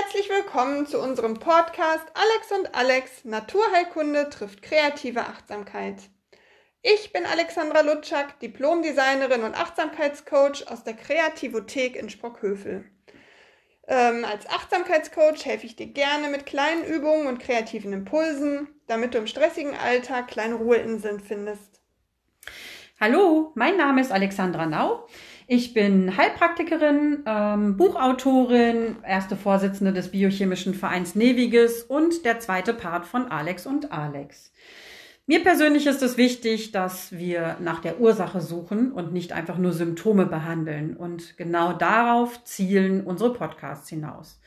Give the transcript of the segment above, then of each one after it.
Herzlich willkommen zu unserem Podcast Alex und Alex Naturheilkunde trifft kreative Achtsamkeit. Ich bin Alexandra Lutschak, Diplomdesignerin und Achtsamkeitscoach aus der Kreativothek in Sprockhövel. Ähm, als Achtsamkeitscoach helfe ich dir gerne mit kleinen Übungen und kreativen Impulsen, damit du im stressigen Alltag kleine Ruheinseln findest. Hallo, mein Name ist Alexandra Nau. Ich bin Heilpraktikerin, ähm, Buchautorin, erste Vorsitzende des Biochemischen Vereins Neviges und der zweite Part von Alex und Alex. Mir persönlich ist es wichtig, dass wir nach der Ursache suchen und nicht einfach nur Symptome behandeln. Und genau darauf zielen unsere Podcasts hinaus.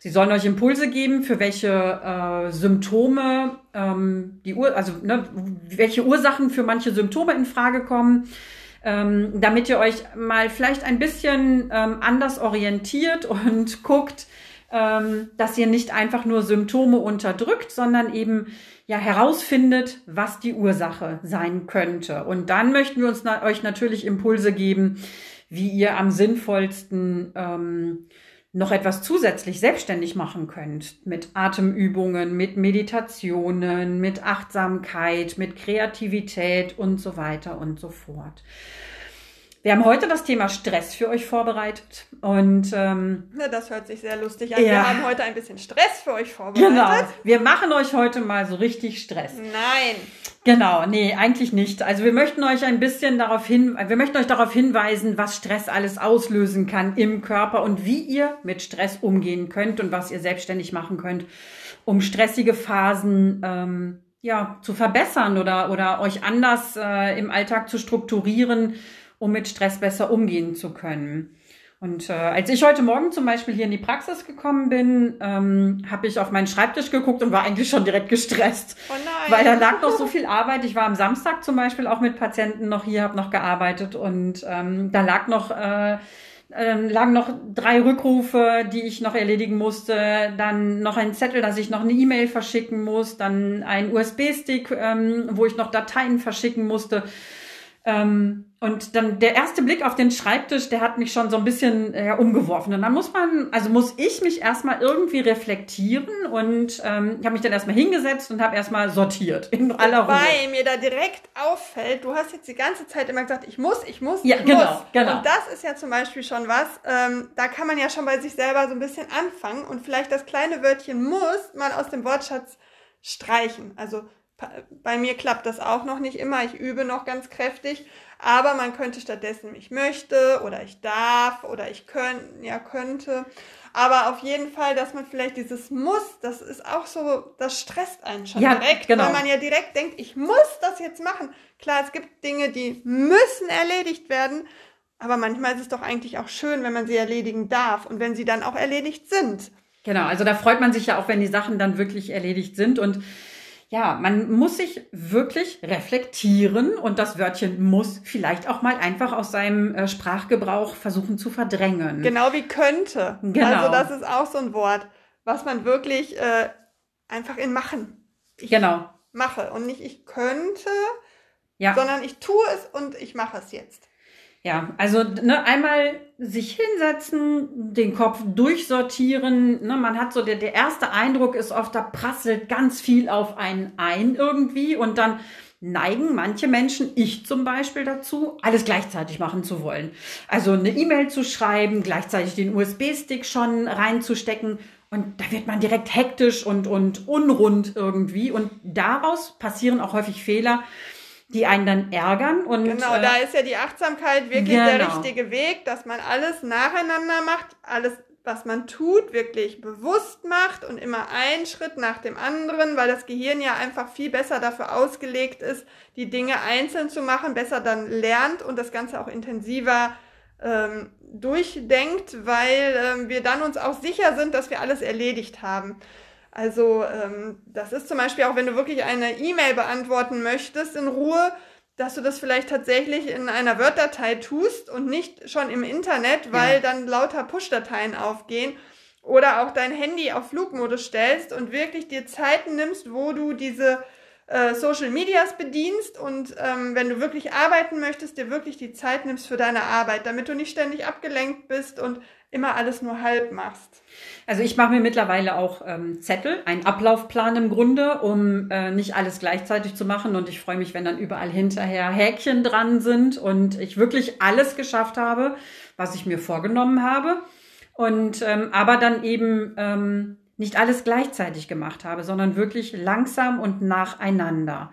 Sie sollen euch Impulse geben, für welche äh, Symptome ähm, die Ur also ne, welche Ursachen für manche Symptome in Frage kommen ähm, damit ihr euch mal vielleicht ein bisschen ähm, anders orientiert und guckt, ähm, dass ihr nicht einfach nur Symptome unterdrückt, sondern eben ja herausfindet, was die Ursache sein könnte. Und dann möchten wir uns na euch natürlich Impulse geben, wie ihr am sinnvollsten ähm, noch etwas zusätzlich selbstständig machen könnt. Mit Atemübungen, mit Meditationen, mit Achtsamkeit, mit Kreativität und so weiter und so fort. Wir haben heute das Thema Stress für euch vorbereitet und ähm, ja, das hört sich sehr lustig an. Ja. Wir haben heute ein bisschen Stress für euch vorbereitet. Genau. Wir machen euch heute mal so richtig Stress. Nein. Genau, nee, eigentlich nicht. Also wir möchten euch ein bisschen darauf hin, wir möchten euch darauf hinweisen, was Stress alles auslösen kann im Körper und wie ihr mit Stress umgehen könnt und was ihr selbstständig machen könnt, um stressige Phasen ähm, ja zu verbessern oder oder euch anders äh, im Alltag zu strukturieren, um mit Stress besser umgehen zu können. Und äh, als ich heute Morgen zum Beispiel hier in die Praxis gekommen bin, ähm, habe ich auf meinen Schreibtisch geguckt und war eigentlich schon direkt gestresst. Oh nein. Weil da lag noch so viel Arbeit. Ich war am Samstag zum Beispiel auch mit Patienten noch hier, habe noch gearbeitet und ähm, da lag noch äh, äh, lagen noch drei Rückrufe, die ich noch erledigen musste, dann noch ein Zettel, dass ich noch eine E-Mail verschicken muss, dann ein USB-Stick, ähm, wo ich noch Dateien verschicken musste. Ähm, und dann der erste Blick auf den Schreibtisch, der hat mich schon so ein bisschen äh, umgeworfen. Und dann muss man, also muss ich mich erstmal irgendwie reflektieren und ähm, ich habe mich dann erstmal hingesetzt und habe erstmal sortiert in aller Ruhe. Wobei mir da direkt auffällt, du hast jetzt die ganze Zeit immer gesagt, ich muss, ich muss, ja, ich genau, muss. Genau. Und das ist ja zum Beispiel schon was, ähm, da kann man ja schon bei sich selber so ein bisschen anfangen und vielleicht das kleine Wörtchen muss mal aus dem Wortschatz streichen. Also bei mir klappt das auch noch nicht immer. Ich übe noch ganz kräftig. Aber man könnte stattdessen ich möchte oder ich darf oder ich könnte, ja könnte. Aber auf jeden Fall, dass man vielleicht dieses muss, das ist auch so, das stresst einen schon ja, direkt, genau. weil man ja direkt denkt, ich muss das jetzt machen. Klar, es gibt Dinge, die müssen erledigt werden. Aber manchmal ist es doch eigentlich auch schön, wenn man sie erledigen darf und wenn sie dann auch erledigt sind. Genau, also da freut man sich ja auch, wenn die Sachen dann wirklich erledigt sind und ja, man muss sich wirklich reflektieren und das Wörtchen muss vielleicht auch mal einfach aus seinem äh, Sprachgebrauch versuchen zu verdrängen. Genau wie könnte. Genau. Also das ist auch so ein Wort, was man wirklich äh, einfach in machen. Ich genau. Mache und nicht ich könnte, ja. sondern ich tue es und ich mache es jetzt. Ja, also ne, einmal sich hinsetzen, den Kopf durchsortieren. Ne, man hat so, der, der erste Eindruck ist oft, da prasselt ganz viel auf einen ein irgendwie und dann neigen manche Menschen, ich zum Beispiel dazu, alles gleichzeitig machen zu wollen. Also eine E-Mail zu schreiben, gleichzeitig den USB-Stick schon reinzustecken und da wird man direkt hektisch und, und unrund irgendwie und daraus passieren auch häufig Fehler, die einen dann ärgern und genau, äh, da ist ja die Achtsamkeit wirklich genau. der richtige Weg, dass man alles nacheinander macht, alles was man tut, wirklich bewusst macht und immer einen Schritt nach dem anderen, weil das Gehirn ja einfach viel besser dafür ausgelegt ist, die Dinge einzeln zu machen, besser dann lernt und das Ganze auch intensiver ähm, durchdenkt, weil ähm, wir dann uns auch sicher sind, dass wir alles erledigt haben. Also ähm, das ist zum Beispiel auch, wenn du wirklich eine E-Mail beantworten möchtest in Ruhe, dass du das vielleicht tatsächlich in einer Word-Datei tust und nicht schon im Internet, weil ja. dann lauter Push-Dateien aufgehen. Oder auch dein Handy auf Flugmodus stellst und wirklich dir Zeiten nimmst, wo du diese äh, Social Medias bedienst und ähm, wenn du wirklich arbeiten möchtest, dir wirklich die Zeit nimmst für deine Arbeit, damit du nicht ständig abgelenkt bist und immer alles nur halb machst. Also ich mache mir mittlerweile auch ähm, Zettel, einen Ablaufplan im Grunde, um äh, nicht alles gleichzeitig zu machen. Und ich freue mich, wenn dann überall hinterher Häkchen dran sind und ich wirklich alles geschafft habe, was ich mir vorgenommen habe. Und ähm, aber dann eben ähm, nicht alles gleichzeitig gemacht habe, sondern wirklich langsam und nacheinander.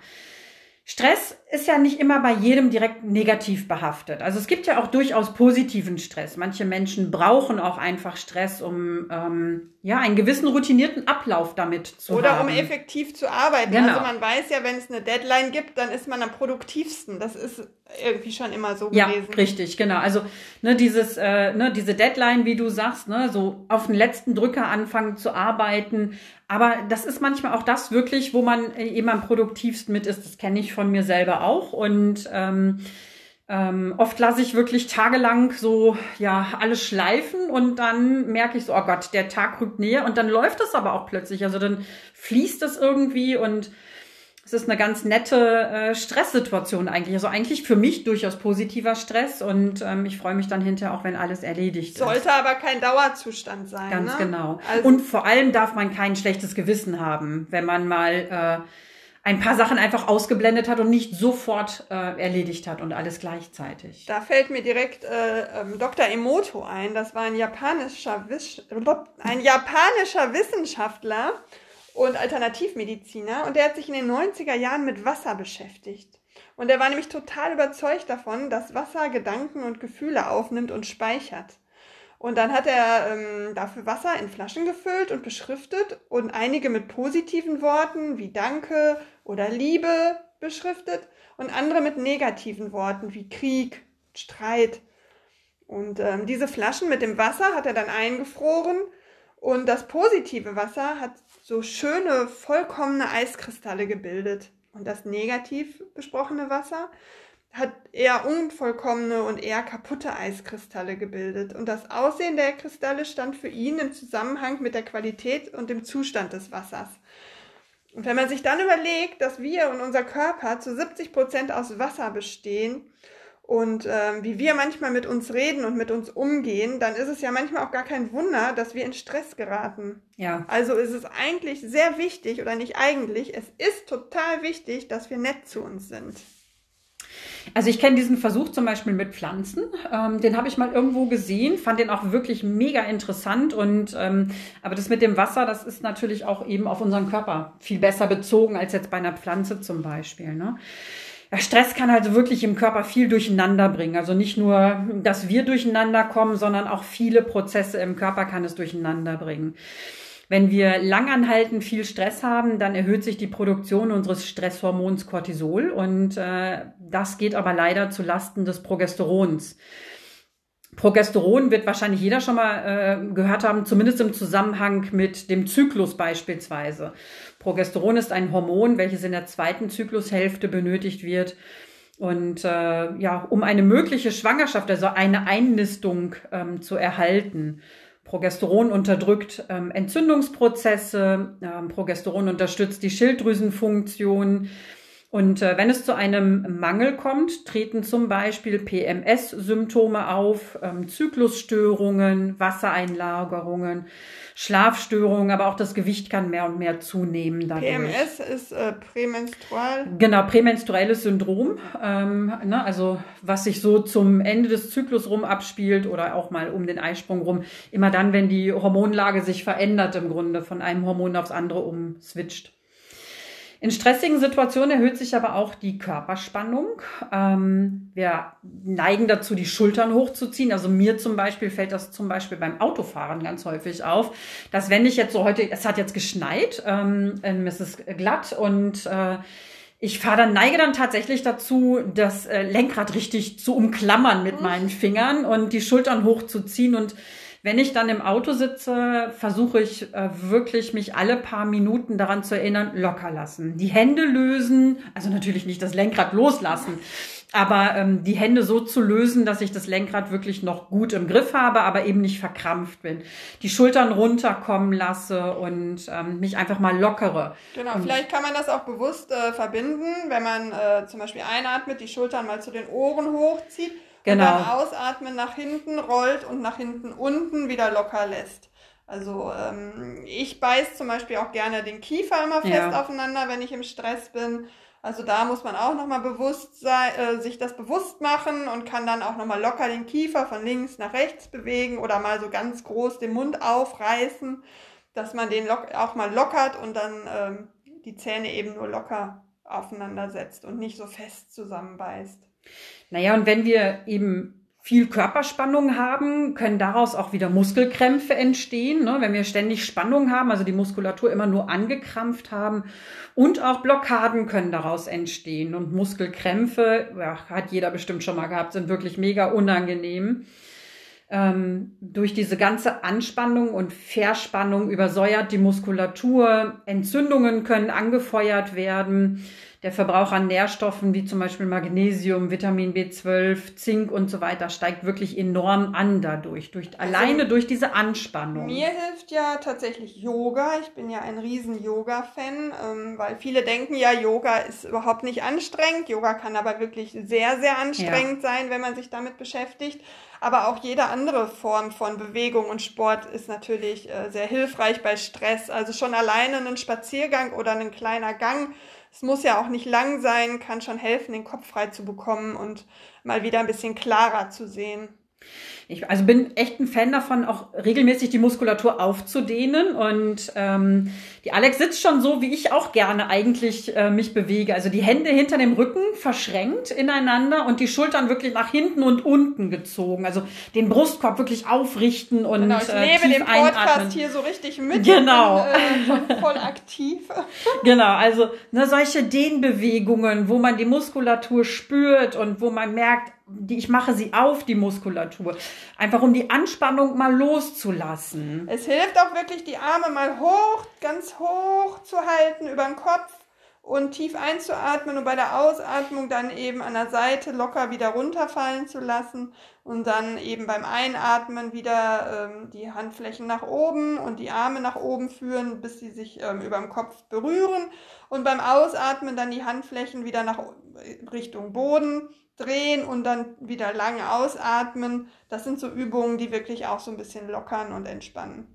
Stress ist ja nicht immer bei jedem direkt negativ behaftet. Also es gibt ja auch durchaus positiven Stress. Manche Menschen brauchen auch einfach Stress, um ähm, ja einen gewissen routinierten Ablauf damit zu Oder haben. um effektiv zu arbeiten. Genau. Also man weiß ja, wenn es eine Deadline gibt, dann ist man am produktivsten. Das ist irgendwie schon immer so Ja, gewesen. richtig, genau. Also ne, dieses, äh, ne, diese Deadline, wie du sagst, ne, so auf den letzten Drücker anfangen zu arbeiten. Aber das ist manchmal auch das wirklich, wo man äh, eben am produktivsten mit ist. Das kenne ich von mir selber auch. Und ähm, ähm, oft lasse ich wirklich tagelang so ja alles schleifen und dann merke ich so, oh Gott, der Tag rückt näher und dann läuft es aber auch plötzlich. Also dann fließt es irgendwie und es ist eine ganz nette äh, Stresssituation eigentlich. Also eigentlich für mich durchaus positiver Stress und ähm, ich freue mich dann hinterher auch, wenn alles erledigt ist. Sollte aber kein Dauerzustand sein. Ganz ne? genau. Also, und vor allem darf man kein schlechtes Gewissen haben, wenn man mal äh, ein paar Sachen einfach ausgeblendet hat und nicht sofort äh, erledigt hat und alles gleichzeitig. da fällt mir direkt äh, ähm, Dr. Emoto ein. Das war ein japanischer, Wisch ein japanischer Wissenschaftler und Alternativmediziner und der hat sich in den 90er Jahren mit Wasser beschäftigt. Und er war nämlich total überzeugt davon, dass Wasser Gedanken und Gefühle aufnimmt und speichert. Und dann hat er ähm, dafür Wasser in Flaschen gefüllt und beschriftet und einige mit positiven Worten wie Danke oder Liebe beschriftet und andere mit negativen Worten wie Krieg, Streit. Und ähm, diese Flaschen mit dem Wasser hat er dann eingefroren und das positive Wasser hat so schöne, vollkommene Eiskristalle gebildet. Und das negativ besprochene Wasser hat eher unvollkommene und eher kaputte Eiskristalle gebildet. Und das Aussehen der Kristalle stand für ihn im Zusammenhang mit der Qualität und dem Zustand des Wassers. Und wenn man sich dann überlegt, dass wir und unser Körper zu 70 Prozent aus Wasser bestehen und ähm, wie wir manchmal mit uns reden und mit uns umgehen, dann ist es ja manchmal auch gar kein Wunder, dass wir in Stress geraten. Ja. Also ist es eigentlich sehr wichtig, oder nicht eigentlich, es ist total wichtig, dass wir nett zu uns sind. Also ich kenne diesen Versuch zum Beispiel mit Pflanzen. Ähm, den habe ich mal irgendwo gesehen, fand den auch wirklich mega interessant. Und ähm, aber das mit dem Wasser, das ist natürlich auch eben auf unseren Körper viel besser bezogen als jetzt bei einer Pflanze zum Beispiel. Ne? Ja, Stress kann also wirklich im Körper viel durcheinander bringen. Also nicht nur, dass wir durcheinander kommen, sondern auch viele Prozesse im Körper kann es durcheinander bringen. Wenn wir langanhaltend viel Stress haben, dann erhöht sich die Produktion unseres Stresshormons Cortisol und äh, das geht aber leider zu Lasten des Progesterons. Progesteron wird wahrscheinlich jeder schon mal äh, gehört haben, zumindest im Zusammenhang mit dem Zyklus beispielsweise. Progesteron ist ein Hormon, welches in der zweiten Zyklushälfte benötigt wird. Und äh, ja, um eine mögliche Schwangerschaft, also eine Einnistung ähm, zu erhalten. Progesteron unterdrückt ähm, Entzündungsprozesse, ähm, Progesteron unterstützt die Schilddrüsenfunktion. Und äh, wenn es zu einem Mangel kommt, treten zum Beispiel PMS-Symptome auf, ähm, Zyklusstörungen, Wassereinlagerungen, Schlafstörungen, aber auch das Gewicht kann mehr und mehr zunehmen dadurch. PMS ist äh, prämenstrual. Genau, prämenstruelles Syndrom, ähm, ne, also was sich so zum Ende des Zyklus rum abspielt oder auch mal um den Eisprung rum, immer dann, wenn die Hormonlage sich verändert im Grunde, von einem Hormon aufs andere umswitcht. In stressigen Situationen erhöht sich aber auch die Körperspannung. Ähm, wir neigen dazu, die Schultern hochzuziehen. Also mir zum Beispiel fällt das zum Beispiel beim Autofahren ganz häufig auf, dass wenn ich jetzt so heute, es hat jetzt geschneit, ähm, es ist glatt und äh, ich fahre dann, neige dann tatsächlich dazu, das äh, Lenkrad richtig zu umklammern mit meinen Fingern und die Schultern hochzuziehen und wenn ich dann im Auto sitze, versuche ich äh, wirklich mich alle paar Minuten daran zu erinnern, locker lassen. Die Hände lösen, also natürlich nicht das Lenkrad loslassen, aber ähm, die Hände so zu lösen, dass ich das Lenkrad wirklich noch gut im Griff habe, aber eben nicht verkrampft bin. Die Schultern runterkommen lasse und ähm, mich einfach mal lockere. Genau, und vielleicht kann man das auch bewusst äh, verbinden, wenn man äh, zum Beispiel einatmet, die Schultern mal zu den Ohren hochzieht Genau. und beim Ausatmen nach hinten rollt und nach hinten unten wieder locker lässt. Also ähm, ich beiß zum Beispiel auch gerne den Kiefer immer fest Ja. aufeinander, wenn ich im Stress bin. Also da muss man auch nochmal bewusst sein, äh, sich das bewusst machen und kann dann auch nochmal locker den Kiefer von links nach rechts bewegen oder mal so ganz groß den Mund aufreißen, dass man den auch mal lockert und dann ähm, die Zähne eben nur locker aufeinander setzt und nicht so fest zusammenbeißt. Naja, und wenn wir eben viel Körperspannung haben, können daraus auch wieder Muskelkrämpfe entstehen. Ne? Wenn wir ständig Spannung haben, also die Muskulatur immer nur angekrampft haben und auch Blockaden können daraus entstehen. Und Muskelkrämpfe, ja, hat jeder bestimmt schon mal gehabt, sind wirklich mega unangenehm. Ähm, durch diese ganze Anspannung und Verspannung übersäuert die Muskulatur. Entzündungen können angefeuert werden. Der Verbrauch an Nährstoffen wie zum Beispiel Magnesium, Vitamin B12, Zink und so weiter steigt wirklich enorm an dadurch, durch, alleine durch diese Anspannung. Mir hilft ja tatsächlich Yoga. Ich bin ja ein riesen Yoga-Fan, ähm, weil viele denken ja, Yoga ist überhaupt nicht anstrengend. Yoga kann aber wirklich sehr, sehr anstrengend sein, wenn man sich damit beschäftigt. Aber auch jede andere Form von Bewegung und Sport ist natürlich äh, sehr hilfreich bei Stress. Also schon alleine ein Spaziergang oder ein kleiner Gang. Es muss ja auch nicht lang sein, kann schon helfen, den Kopf frei zu bekommen und mal wieder ein bisschen klarer zu sehen. Ich also bin echt ein Fan davon, auch regelmäßig die Muskulatur aufzudehnen. Und ähm, die Alex sitzt schon so, wie ich auch gerne eigentlich äh, mich bewege. Also die Hände hinter dem Rücken verschränkt ineinander und die Schultern wirklich nach hinten und unten gezogen. Also den Brustkorb wirklich aufrichten und Genau, ich äh, lebe tief den Podcast einatmen. hier so richtig mit. Genau. Bin, äh, voll aktiv. Genau, also ne, solche Dehnbewegungen, wo man die Muskulatur spürt und wo man merkt, die, ich mache sie auf, die Muskulatur. Einfach um die Anspannung mal loszulassen. Es hilft auch wirklich, die Arme mal hoch, ganz hoch zu halten über den Kopf und tief einzuatmen und bei der Ausatmung dann eben an der Seite locker wieder runterfallen zu lassen und dann eben beim Einatmen wieder ähm, die Handflächen nach oben und die Arme nach oben führen, bis sie sich ähm, über dem Kopf berühren und beim Ausatmen dann die Handflächen wieder nach Richtung Boden drehen und dann wieder lang ausatmen. Das sind so Übungen, die wirklich auch so ein bisschen lockern und entspannen.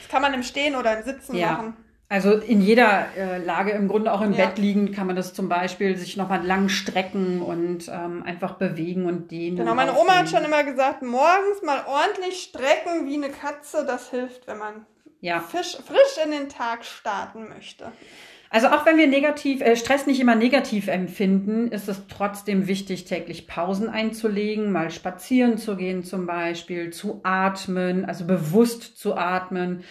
Das kann man im Stehen oder im Sitzen Ja. machen. Also in jeder äh, Lage, im Grunde auch im Ja. Bett liegend, kann man das zum Beispiel sich nochmal lang strecken und ähm, einfach bewegen und dehnen. Genau, meine Oma hat schon immer gesagt, morgens mal ordentlich strecken wie eine Katze. Das hilft, wenn man Ja. fisch, frisch in den Tag starten möchte. Also auch wenn wir negativ, äh, Stress nicht immer negativ empfinden, ist es trotzdem wichtig, täglich Pausen einzulegen, mal spazieren zu gehen zum Beispiel, zu atmen, also bewusst zu atmen.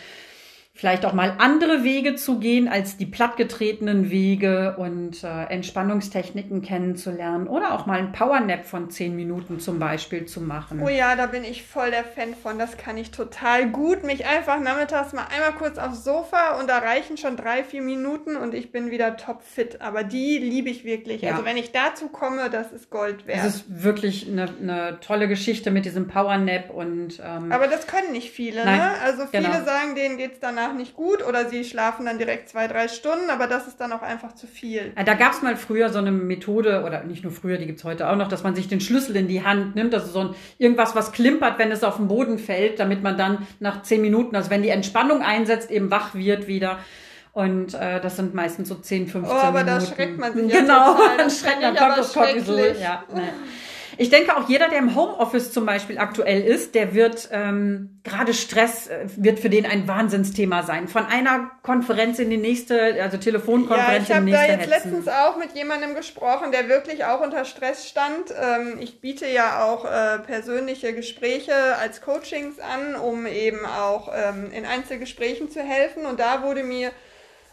Vielleicht auch mal andere Wege zu gehen als die plattgetretenen Wege und äh, Entspannungstechniken kennenzulernen oder auch mal ein Powernap von zehn Minuten zum Beispiel zu machen. Oh ja, da bin ich voll der Fan von. Das kann ich total gut. Mich einfach nachmittags mal einmal kurz aufs Sofa und da reichen schon drei, vier Minuten und ich bin wieder topfit. Aber die liebe ich wirklich. Ja. Also wenn ich dazu komme, das ist Gold wert. Es ist wirklich eine, eine tolle Geschichte mit diesem Powernap und ähm, Aber das können nicht viele, Nein, ne? Also viele genau. sagen, denen geht's danach nicht gut oder sie schlafen dann direkt zwei, drei Stunden, aber das ist dann auch einfach zu viel. Da gab es mal früher so eine Methode, oder nicht nur früher, die gibt's heute auch noch, dass man sich den Schlüssel in die Hand nimmt, also so ein, irgendwas, was klimpert, wenn es auf den Boden fällt, damit man dann nach zehn Minuten, also wenn die Entspannung einsetzt, eben wach wird wieder. Und äh, das sind meistens so 10, 15 Oh, aber Minuten. da schreckt man sich ja Genau, total. dann schreckt man kommt das Cortisol. Ja, ne. Ich denke auch jeder, der im Homeoffice zum Beispiel aktuell ist, der wird ähm, gerade Stress äh, wird für den ein Wahnsinnsthema sein. Von einer Konferenz in die nächste, also Ja, Telefonkonferenz ich in die habe da nächste jetzt hetzen. letztens auch mit jemandem gesprochen, der wirklich auch unter Stress stand. Ähm, ich biete ja auch äh, persönliche Gespräche als Coachings an, um eben auch ähm, in Einzelgesprächen zu helfen. Und da wurde mir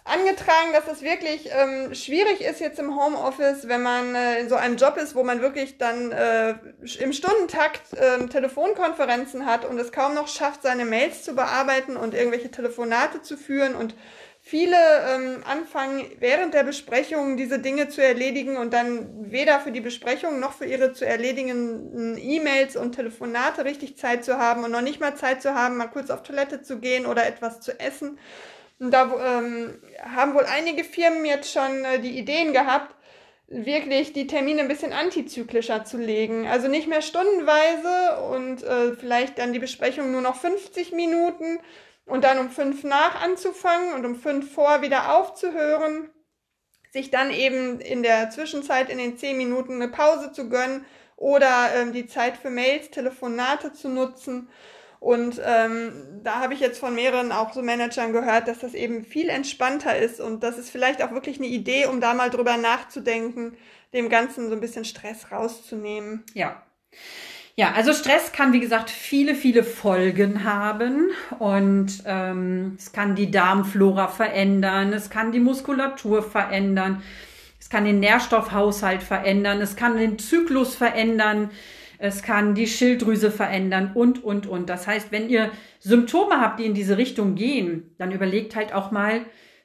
angetragen, dass es wirklich ähm, schwierig ist jetzt im Homeoffice, wenn man äh, in so einem Job ist, wo man wirklich dann äh, im Stundentakt ähm, Telefonkonferenzen hat und es kaum noch schafft, seine Mails zu bearbeiten und irgendwelche Telefonate zu führen und viele ähm, anfangen, während der Besprechung diese Dinge zu erledigen und dann weder für die Besprechung noch für ihre zu erledigenden E-Mails und Telefonate richtig Zeit zu haben und noch nicht mal Zeit zu haben, mal kurz auf Toilette zu gehen oder etwas zu essen. Da ähm, haben wohl einige Firmen jetzt schon äh, die Ideen gehabt, wirklich die Termine ein bisschen antizyklischer zu legen. Also nicht mehr stundenweise und äh, vielleicht dann die Besprechung nur noch 50 Minuten und dann um fünf nach anzufangen und um fünf vor wieder aufzuhören. Sich dann eben in der Zwischenzeit in den zehn Minuten eine Pause zu gönnen oder ähm, die Zeit für Mails, Telefonate zu nutzen. Und ähm, da habe ich jetzt von mehreren auch so Managern gehört, dass das eben viel entspannter ist und das ist vielleicht auch wirklich eine Idee, um da mal drüber nachzudenken, dem Ganzen so ein bisschen Stress rauszunehmen. Ja. Ja, also Stress kann, wie gesagt, viele, viele Folgen haben und ähm, es kann die Darmflora verändern, es kann die Muskulatur verändern, es kann den Nährstoffhaushalt verändern, es kann den Zyklus verändern es kann die Schilddrüse verändern und, und, und. Das heißt, wenn ihr Symptome habt, die in diese Richtung gehen, dann überlegt halt auch mal,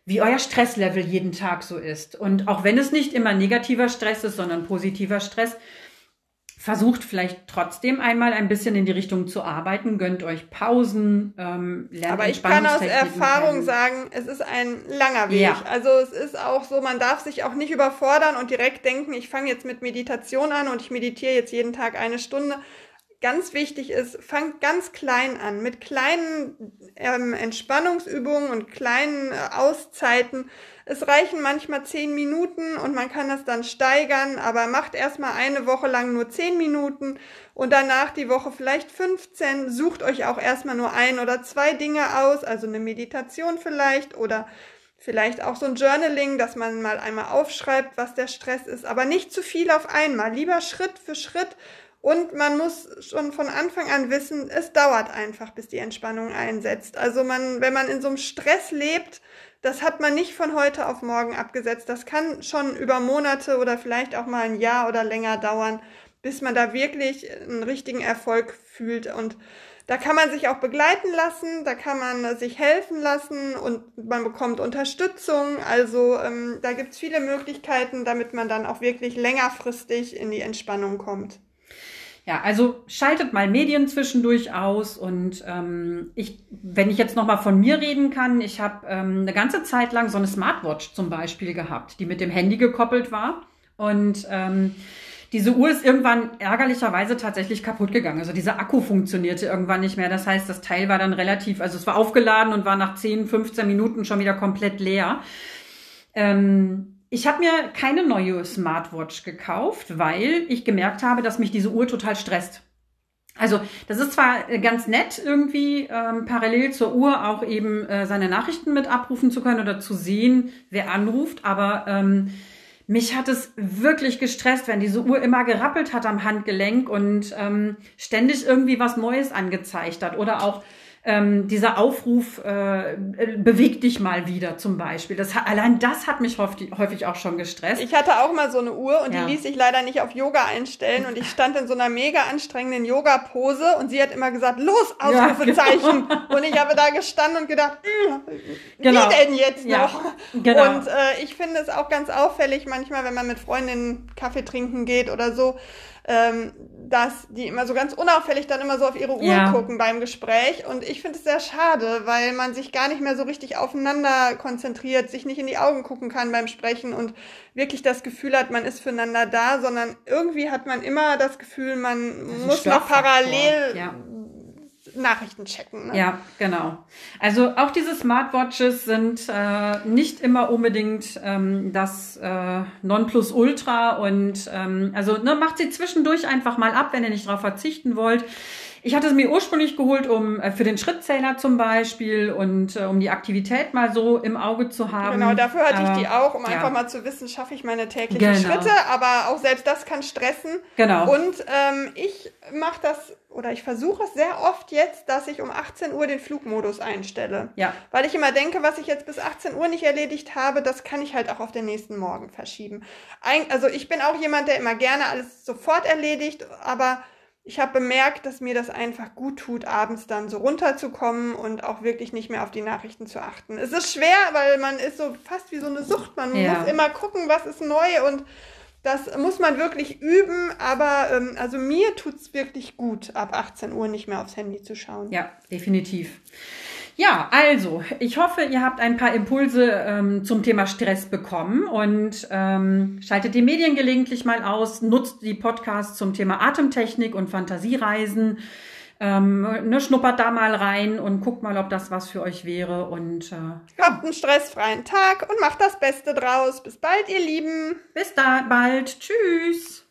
wie euer Stresslevel jeden Tag so ist. Und auch wenn es nicht immer negativer Stress ist, sondern positiver Stress, versucht vielleicht trotzdem einmal ein bisschen in die Richtung zu arbeiten, gönnt euch Pausen, ähm, lernt Aber ich kann aus Erfahrung sagen, es ist ein langer Weg. Ja. Also es ist auch so, man darf sich auch nicht überfordern und direkt denken, ich fange jetzt mit Meditation an und ich meditiere jetzt jeden Tag eine Stunde. Ganz wichtig ist, fangt ganz klein an, mit kleinen ähm, Entspannungsübungen und kleinen äh, Auszeiten es reichen manchmal zehn Minuten und man kann das dann steigern, aber macht erstmal eine Woche lang nur zehn Minuten und danach die Woche vielleicht 15. Sucht euch auch erstmal nur ein oder zwei Dinge aus, also eine Meditation vielleicht oder vielleicht auch so ein Journaling, dass man mal einmal aufschreibt, was der Stress ist, aber nicht zu viel auf einmal. Lieber Schritt für Schritt und man muss schon von Anfang an wissen, es dauert einfach, bis die Entspannung einsetzt. Also man, wenn man in so einem Stress lebt, das hat man nicht von heute auf morgen abgesetzt. Das kann schon über Monate oder vielleicht auch mal ein Jahr oder länger dauern, bis man da wirklich einen richtigen Erfolg fühlt. Und da kann man sich auch begleiten lassen, da kann man sich helfen lassen und man bekommt Unterstützung. Also ähm, da gibt's viele Möglichkeiten, damit man dann auch wirklich längerfristig in die Entspannung kommt. Ja, also schaltet mal Medien zwischendurch aus und ähm, ich, wenn ich jetzt noch mal von mir reden kann, ich habe ähm, eine ganze Zeit lang so eine Smartwatch zum Beispiel gehabt, die mit dem Handy gekoppelt war und ähm, diese Uhr ist irgendwann ärgerlicherweise tatsächlich kaputt gegangen. Also dieser Akku funktionierte irgendwann nicht mehr. Das heißt, das Teil war dann relativ, also es war aufgeladen und war nach 10, 15 Minuten schon wieder komplett leer. Ähm, ich habe mir keine neue Smartwatch gekauft, weil ich gemerkt habe, dass mich diese Uhr total stresst. Also das ist zwar ganz nett, irgendwie ähm, parallel zur Uhr auch eben äh, seine Nachrichten mit abrufen zu können oder zu sehen, wer anruft, aber ähm, mich hat es wirklich gestresst, wenn diese Uhr immer gerappelt hat am Handgelenk und ähm, ständig irgendwie was Neues angezeigt hat oder auch ähm, dieser Aufruf, äh, beweg dich mal wieder zum Beispiel. Das, allein das hat mich häufig, auch schon gestresst. Ich hatte auch mal so eine Uhr und ja. die ließ sich leider nicht auf Yoga einstellen und ich stand in so einer mega anstrengenden Yoga-Pose und sie hat immer gesagt, los, Ausrufezeichen. Ja, genau. Und ich habe da gestanden und gedacht, wie genau. denn jetzt noch? Ja, genau. Und äh, ich finde es auch ganz auffällig manchmal, wenn man mit Freundinnen Kaffee trinken geht oder so, ähm, dass die immer so ganz unauffällig dann immer so auf ihre Uhr ja. gucken beim Gespräch. Und ich finde es sehr schade, weil man sich gar nicht mehr so richtig aufeinander konzentriert, sich nicht in die Augen gucken kann beim Sprechen und wirklich das Gefühl hat, man ist füreinander da, sondern irgendwie hat man immer das Gefühl, man muss noch parallel ja. Nachrichten checken. Ne? Ja, genau. Also auch diese Smartwatches sind äh, nicht immer unbedingt ähm, das äh, Nonplusultra und ähm, also ne, macht sie zwischendurch einfach mal ab, wenn ihr nicht darauf verzichten wollt. Ich hatte es mir ursprünglich geholt, um äh, für den Schrittzähler zum Beispiel und äh, um die Aktivität mal so im Auge zu haben. Genau, dafür hatte ich die auch, um ja. einfach mal zu wissen, schaffe ich meine täglichen genau. Schritte, aber auch selbst das kann stressen. Genau. Und ähm, ich mache das oder ich versuche es sehr oft jetzt, dass ich um 18 Uhr den Flugmodus einstelle. Ja. Weil ich immer denke, was ich jetzt bis 18 Uhr nicht erledigt habe, das kann ich halt auch auf den nächsten Morgen verschieben. Ein, also ich bin auch jemand, der immer gerne alles sofort erledigt, aber ich habe bemerkt, dass mir das einfach gut tut, abends dann so runterzukommen und auch wirklich nicht mehr auf die Nachrichten zu achten. Es ist schwer, weil man ist so fast wie so eine Sucht. Man Ja. muss immer gucken, was ist neu und das muss man wirklich üben. Aber ähm, also mir tut es wirklich gut, ab 18 Uhr nicht mehr aufs Handy zu schauen. Ja, definitiv. Ja, also, ich hoffe, ihr habt ein paar Impulse ähm, zum Thema Stress bekommen und ähm, schaltet die Medien gelegentlich mal aus, nutzt die Podcasts zum Thema Atemtechnik und Fantasiereisen, ähm, ne, schnuppert da mal rein und guckt mal, ob das was für euch wäre und äh, Habt einen stressfreien Tag und macht das Beste draus. Bis bald, ihr Lieben. bis da bald. Tschüss.